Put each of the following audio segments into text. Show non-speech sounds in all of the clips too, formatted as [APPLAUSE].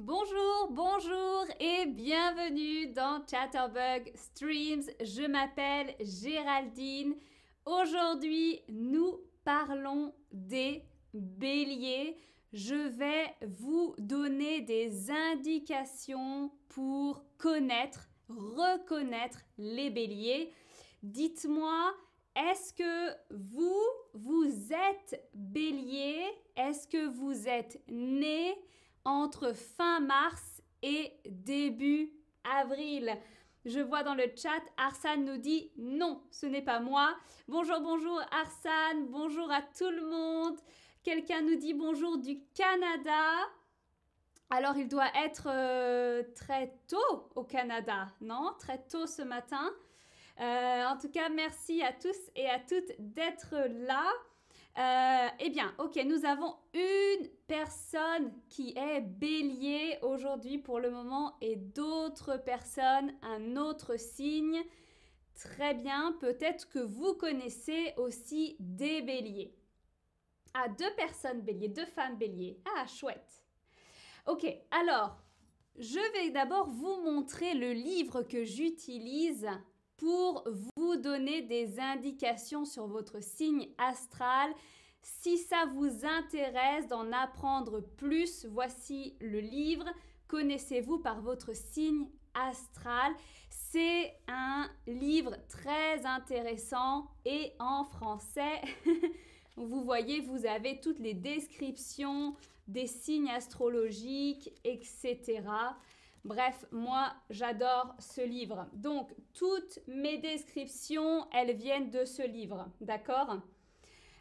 Bonjour, bonjour et bienvenue dans Chatterbug Streams. Je m'appelle Géraldine. Aujourd'hui, nous parlons des béliers. Je vais vous donner des indications pour connaître, reconnaître les béliers. Dites-moi, est-ce que vous, vous êtes bélier? Est-ce que vous êtes né? Entre fin mars et début avril. Je vois dans le chat, Arsane nous dit non, ce n'est pas moi. Bonjour, bonjour Arsane, bonjour à tout le monde. Quelqu'un nous dit bonjour du Canada. Alors il doit être euh, très tôt au Canada, non? Très tôt ce matin. Euh, en tout cas, merci à tous et à toutes d'être là. Euh, eh bien, ok, nous avons une personne qui est bélier aujourd'hui pour le moment et d'autres personnes un autre signe. Très bien, peut-être que vous connaissez aussi des béliers. Ah, deux personnes béliers, deux femmes béliers. Ah, chouette. Ok, alors, je vais d'abord vous montrer le livre que j'utilise pour vous donner des indications sur votre signe astral. Si ça vous intéresse d'en apprendre plus, voici le livre. Connaissez-vous par votre signe astral C'est un livre très intéressant et en français. [LAUGHS] vous voyez, vous avez toutes les descriptions des signes astrologiques, etc. Bref, moi, j'adore ce livre. Donc, toutes mes descriptions, elles viennent de ce livre. D'accord?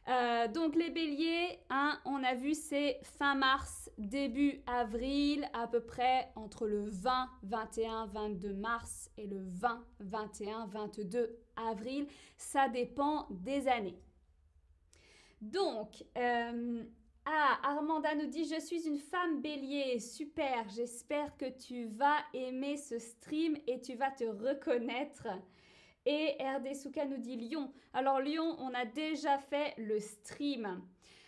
Euh, donc les béliers, hein, on a vu c'est fin mars, début avril, à peu près entre le 20, 21, 22 mars et le 20, 21, 22 avril. Ça dépend des années. Donc, euh, ah, Armanda nous dit Je suis une femme bélier. Super, j'espère que tu vas aimer ce stream et tu vas te reconnaître. Et RD nous dit Lyon. Alors, Lyon, on a déjà fait le stream.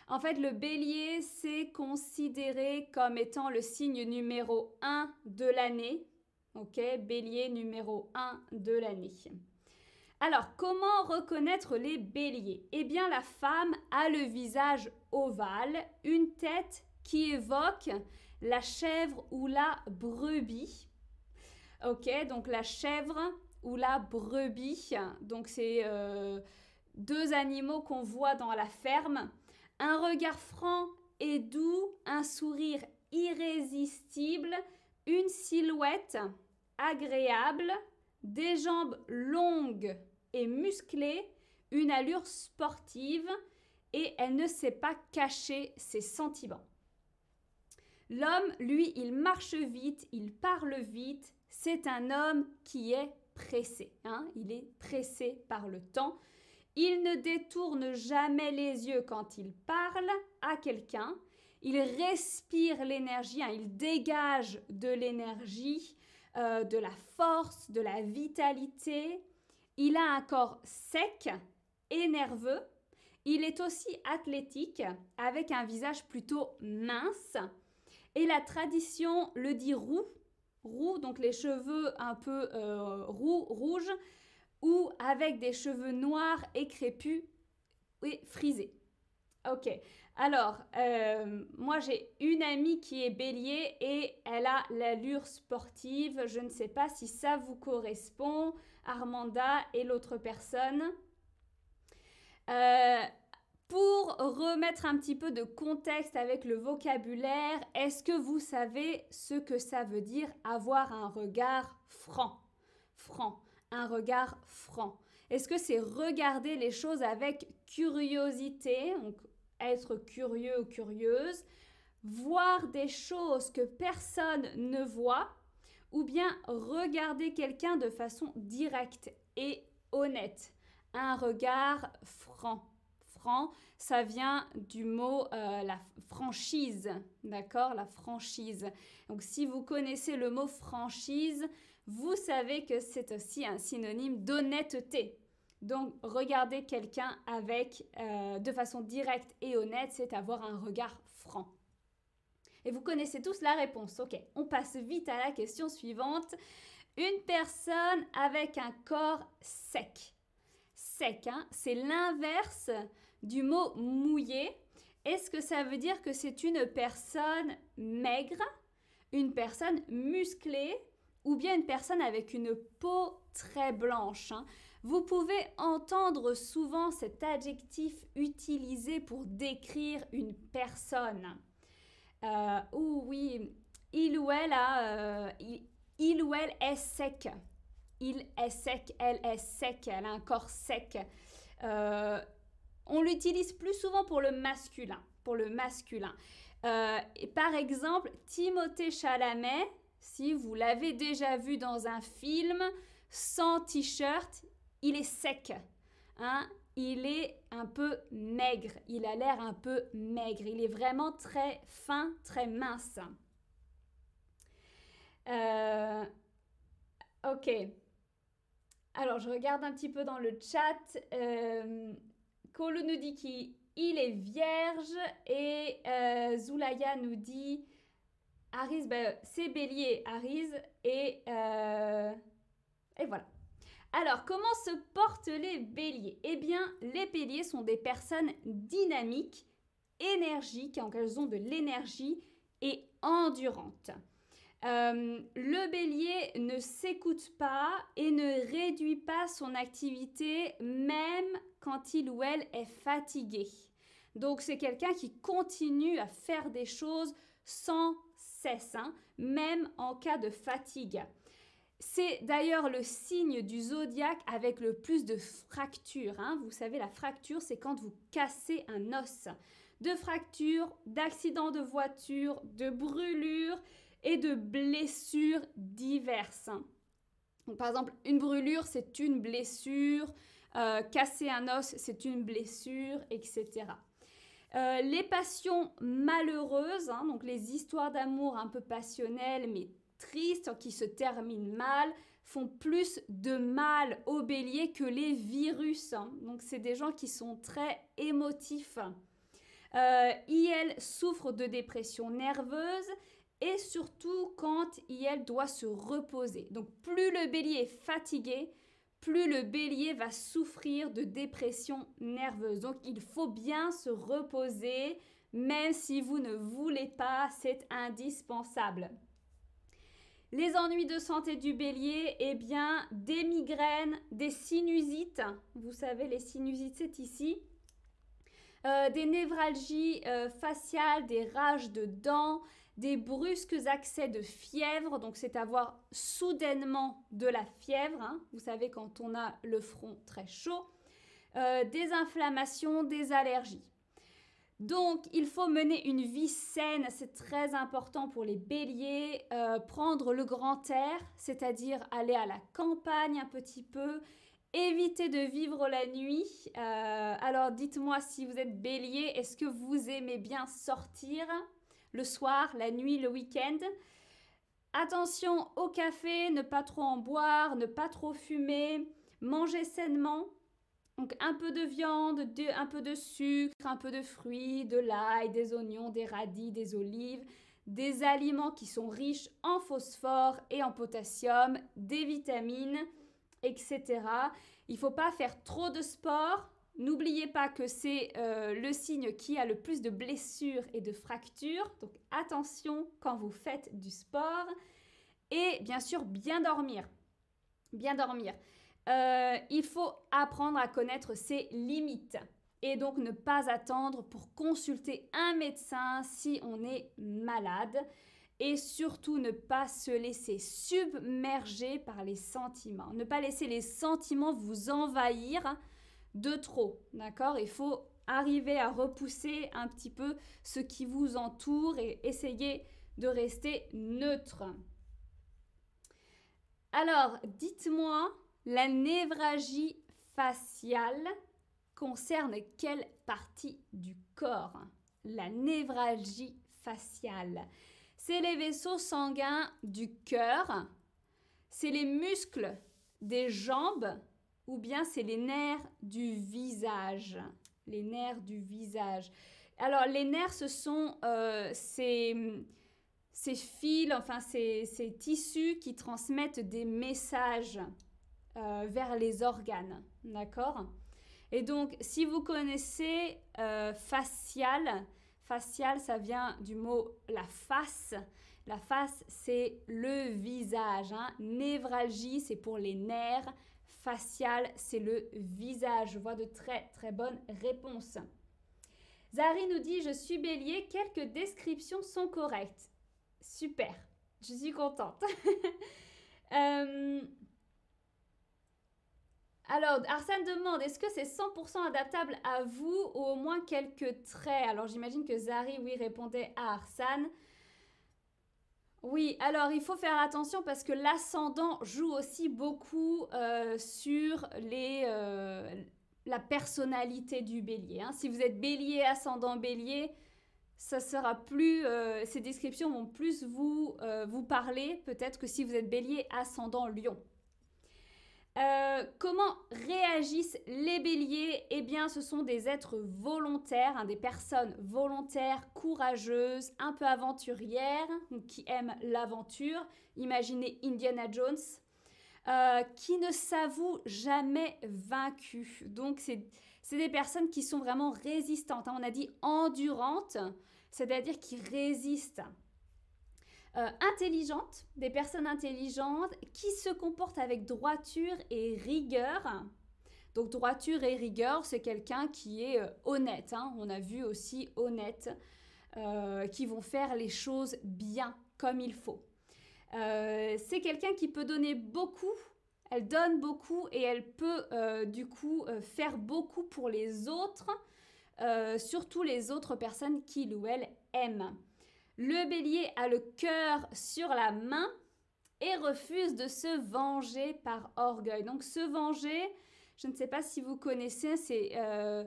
En fait, le bélier, c'est considéré comme étant le signe numéro 1 de l'année. Ok, bélier numéro 1 de l'année. Alors, comment reconnaître les béliers? Eh bien, la femme a le visage ovale, une tête qui évoque la chèvre ou la brebis. Ok, donc la chèvre ou la brebis. Donc, c'est euh, deux animaux qu'on voit dans la ferme. Un regard franc et doux, un sourire irrésistible, une silhouette agréable, des jambes longues et musclée, une allure sportive et elle ne sait pas cacher ses sentiments. L'homme, lui, il marche vite, il parle vite, c'est un homme qui est pressé, hein. il est pressé par le temps. Il ne détourne jamais les yeux quand il parle à quelqu'un. Il respire l'énergie, hein. il dégage de l'énergie, euh, de la force, de la vitalité. Il a un corps sec et nerveux. Il est aussi athlétique avec un visage plutôt mince. Et la tradition le dit roux, roux, donc les cheveux un peu euh, roux, rouges, ou avec des cheveux noirs et crépus et frisés. Ok, alors euh, moi j'ai une amie qui est bélier et elle a l'allure sportive. Je ne sais pas si ça vous correspond. Armanda et l'autre personne. Euh, pour remettre un petit peu de contexte avec le vocabulaire, est-ce que vous savez ce que ça veut dire avoir un regard franc? Franc, un regard franc. Est-ce que c'est regarder les choses avec curiosité, donc être curieux ou curieuse, voir des choses que personne ne voit ou bien regarder quelqu'un de façon directe et honnête? Un regard franc. Franc, ça vient du mot euh, la franchise, d'accord La franchise. Donc si vous connaissez le mot franchise, vous savez que c'est aussi un synonyme d'honnêteté. Donc regarder quelqu'un avec euh, de façon directe et honnête, c'est avoir un regard franc. Et vous connaissez tous la réponse. Ok, on passe vite à la question suivante. Une personne avec un corps sec. Sec, hein, c'est l'inverse du mot mouillé. Est-ce que ça veut dire que c'est une personne maigre, une personne musclée ou bien une personne avec une peau très blanche hein? Vous pouvez entendre souvent cet adjectif utilisé pour décrire une personne. Euh, oui, il ou elle euh, il, ou elle est sec. Il est sec, elle est sec, elle a un corps sec. Euh, on l'utilise plus souvent pour le masculin. Pour le masculin. par exemple, Timothée Chalamet, si vous l'avez déjà vu dans un film sans t-shirt, il est sec. Hein? Il est un peu maigre. Il a l'air un peu maigre. Il est vraiment très fin, très mince. Euh, ok. Alors, je regarde un petit peu dans le chat. Euh, nous dit qu'il est vierge et euh, Zulaya nous dit Aris, ben, c'est bélier, Aris. Et, euh, et voilà. Alors, comment se portent les béliers? Eh bien, les béliers sont des personnes dynamiques, énergiques, en elles ont de l'énergie et endurantes. Euh, le bélier ne s'écoute pas et ne réduit pas son activité même quand il ou elle est fatigué. Donc c'est quelqu'un qui continue à faire des choses sans cesse, hein, même en cas de fatigue. C'est d'ailleurs le signe du zodiaque avec le plus de fractures. Hein. Vous savez, la fracture, c'est quand vous cassez un os. De fractures, d'accidents de voiture, de brûlures et de blessures diverses. par exemple, une brûlure, c'est une blessure. Euh, casser un os, c'est une blessure, etc. Euh, les passions malheureuses, hein, donc les histoires d'amour un peu passionnelles, mais tristes, qui se terminent mal, font plus de mal au bélier que les virus. Hein. Donc c'est des gens qui sont très émotifs. Euh, IL souffre de dépression nerveuse et surtout quand IL doit se reposer. Donc plus le bélier est fatigué, plus le bélier va souffrir de dépression nerveuse. Donc il faut bien se reposer, même si vous ne voulez pas, c'est indispensable. Les ennuis de santé du bélier, eh bien, des migraines, des sinusites. Vous savez, les sinusites, c'est ici. Euh, des névralgies euh, faciales, des rages de dents, des brusques accès de fièvre. Donc, c'est avoir soudainement de la fièvre. Hein. Vous savez, quand on a le front très chaud. Euh, des inflammations, des allergies. Donc, il faut mener une vie saine, c'est très important pour les béliers. Euh, prendre le grand air, c'est-à-dire aller à la campagne un petit peu, éviter de vivre la nuit. Euh, alors, dites-moi si vous êtes bélier, est-ce que vous aimez bien sortir? Le soir, la nuit, le week-end Attention au café, ne pas trop en boire, ne pas trop fumer, manger sainement. Donc un peu de viande, un peu de sucre, un peu de fruits, de l'ail, des oignons, des radis, des olives, des aliments qui sont riches en phosphore et en potassium, des vitamines, etc. Il ne faut pas faire trop de sport. N'oubliez pas que c'est euh, le signe qui a le plus de blessures et de fractures. Donc attention quand vous faites du sport. Et bien sûr, bien dormir. Bien dormir. Euh, il faut apprendre à connaître ses limites et donc ne pas attendre pour consulter un médecin si on est malade et surtout ne pas se laisser submerger par les sentiments. Ne pas laisser les sentiments vous envahir de trop, d'accord? Il faut arriver à repousser un petit peu ce qui vous entoure et essayer de rester neutre. Alors, dites-moi la névragie faciale concerne quelle partie du corps? La névralgie faciale. C'est les vaisseaux sanguins du cœur, c'est les muscles des jambes ou bien c'est les nerfs du visage. Les nerfs du visage. Alors, les nerfs, ce sont euh, ces, fils, enfin, ces, ces, tissus qui transmettent des messages euh, vers les organes. D'accord? Et donc, si vous connaissez euh, facial, facial, ça vient du mot la face. La face, c'est le visage. Hein. Névralgie, c'est pour les nerfs. Facial, c'est le visage. Je vois de très très bonnes réponses. Zari nous dit Je suis bélier, quelques descriptions sont correctes. Super, je suis contente. [LAUGHS] Euh, alors, Arsène demande Est-ce que c'est 100% adaptable à vous ou au moins quelques traits? Alors, j'imagine que Zari, oui, répondait à Arsène. Oui, alors il faut faire attention parce que l'ascendant joue aussi beaucoup euh, sur euh, la personnalité du bélier. Hein. Si vous êtes bélier, ascendant bélier, ça sera plus, euh, ces descriptions vont plus vous, vous parler peut-être que si vous êtes bélier, ascendant lion. Euh, comment réagissent les béliers? Eh bien, ce sont des êtres volontaires, hein, des personnes volontaires, courageuses, un peu aventurières, qui aiment l'aventure. Imaginez Indiana Jones, euh, qui ne s'avouent jamais vaincus. Donc, c'est des personnes qui sont vraiment résistantes. Hein. On a dit endurantes, c'est-à-dire qui résistent. Euh, intelligentes, des personnes intelligentes qui se comportent avec droiture et rigueur. Donc droiture et rigueur, c'est quelqu'un qui est euh, honnête. Hein. On a vu aussi honnête, euh, qui vont faire les choses bien, comme il faut. c'est quelqu'un qui peut donner beaucoup, elle donne beaucoup et elle peut du coup faire beaucoup pour les autres, surtout les autres personnes qu'il ou elle aime. Le bélier a le cœur sur la main et refuse de se venger par orgueil. Donc se venger, je ne sais pas si vous connaissez, c'est euh,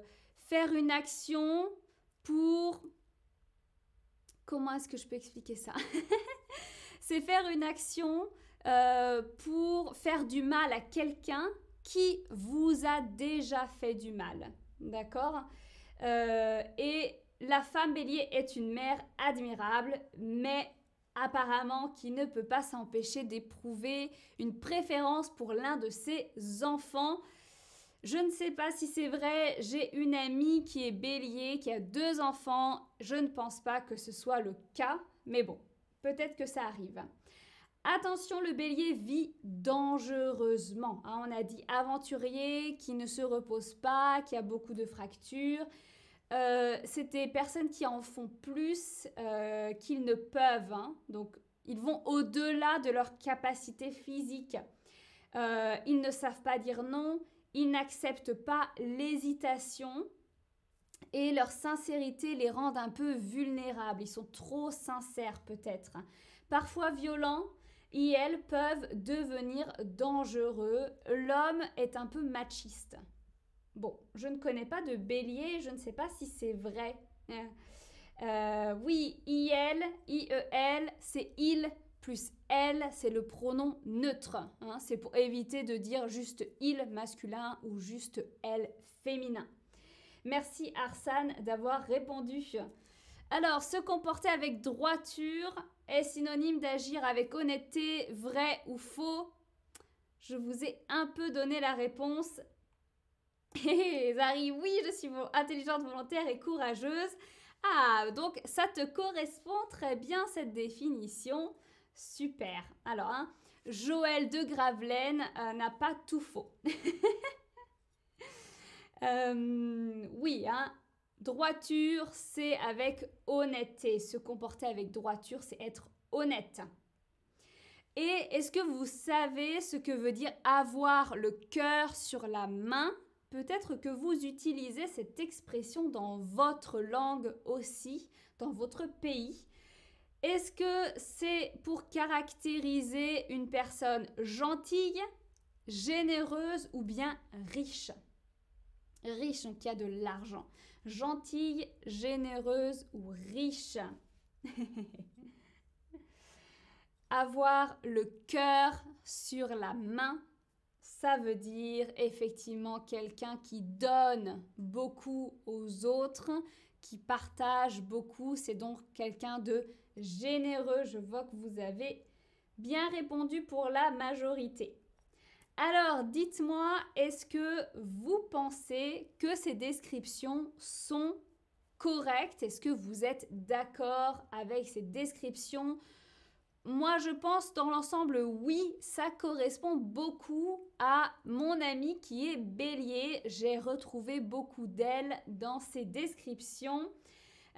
faire une action pour... Comment est-ce que je peux expliquer ça? [LAUGHS] C'est faire une action euh, pour faire du mal à quelqu'un qui vous a déjà fait du mal. D'accord? Euh, Et la femme bélier est une mère admirable, mais apparemment qui ne peut pas s'empêcher d'éprouver une préférence pour l'un de ses enfants. Je ne sais pas si c'est vrai, j'ai une amie qui est bélier, qui a deux enfants, je ne pense pas que ce soit le cas, mais bon, peut-être que ça arrive. Attention, le bélier vit dangereusement. Hein. on a dit aventurier, qui ne se repose pas, qui a beaucoup de fractures. Euh, c'est des personnes qui en font plus euh, qu'ils ne peuvent. Hein. Donc, ils vont au-delà de leur capacité physique. Euh, ils ne savent pas dire non. Ils n'acceptent pas l'hésitation. Et leur sincérité les rend un peu vulnérables. Ils sont trop sincères peut-être. Parfois violents. Et elles peuvent devenir dangereux. L'homme est un peu machiste. Bon, je ne connais pas de bélier, je ne sais pas si c'est vrai. Euh, euh, oui, IL, IEL, c'est il plus elle, c'est le pronom neutre. Hein. c'est pour éviter de dire juste il masculin ou juste elle féminin. Merci Arsane d'avoir répondu. Alors, se comporter avec droiture est synonyme d'agir avec honnêteté, vrai ou faux Je vous ai un peu donné la réponse. [LAUGHS] Zari, oui, je suis intelligente, volontaire et courageuse. Ah, donc ça te correspond très bien cette définition. Super. Alors, hein, Joël de Gravelaine euh, n'a pas tout faux. [LAUGHS] Euh, oui, hein, droiture, c'est avec honnêteté. Se comporter avec droiture, c'est être honnête. Et est-ce que vous savez ce que veut dire avoir le cœur sur la main? Peut-être que vous utilisez cette expression dans votre langue aussi, dans votre pays. Est-ce que c'est pour caractériser une personne gentille, généreuse ou bien riche? Riche, donc qui a de l'argent. Gentille, généreuse ou riche? [LAUGHS] Avoir le cœur sur la main ça veut dire effectivement quelqu'un qui donne beaucoup aux autres, qui partage beaucoup. C'est donc quelqu'un de généreux. Je vois que vous avez bien répondu pour la majorité. Alors, dites-moi, est-ce que vous pensez que ces descriptions sont correctes? Est-ce que vous êtes d'accord avec ces descriptions moi, je pense dans l'ensemble, oui, ça correspond beaucoup à mon amie qui est bélier. J'ai retrouvé beaucoup d'elle dans ses descriptions.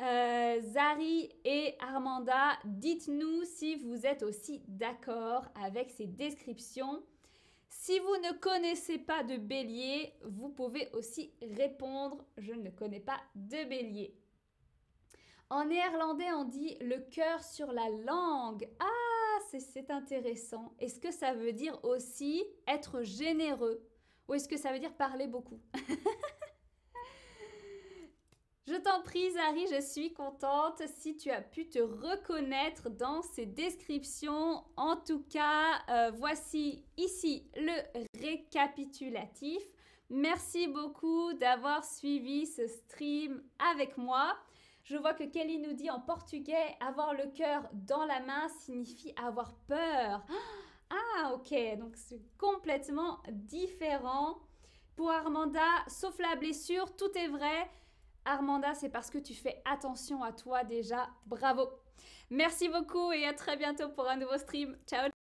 Euh, Zari et Armanda, dites-nous si vous êtes aussi d'accord avec ces descriptions. Si vous ne connaissez pas de bélier, vous pouvez aussi répondre Je ne connais pas de bélier. En néerlandais, on dit le cœur sur la langue. Ah, c'est intéressant. Est-ce que ça veut dire aussi être généreux? Ou est-ce que ça veut dire parler beaucoup? [LAUGHS] Je t'en prie, Zari, je suis contente si tu as pu te reconnaître dans ces descriptions. En tout cas, euh, voici ici le récapitulatif. Merci beaucoup d'avoir suivi ce stream avec moi. Je vois que Kelly nous dit en portugais, avoir le cœur dans la main signifie avoir peur. Ah, ok, donc c'est complètement différent. Pour Armanda, sauf la blessure, tout est vrai. Armanda, c'est parce que tu fais attention à toi déjà. Bravo. Merci beaucoup et à très bientôt pour un nouveau stream. Ciao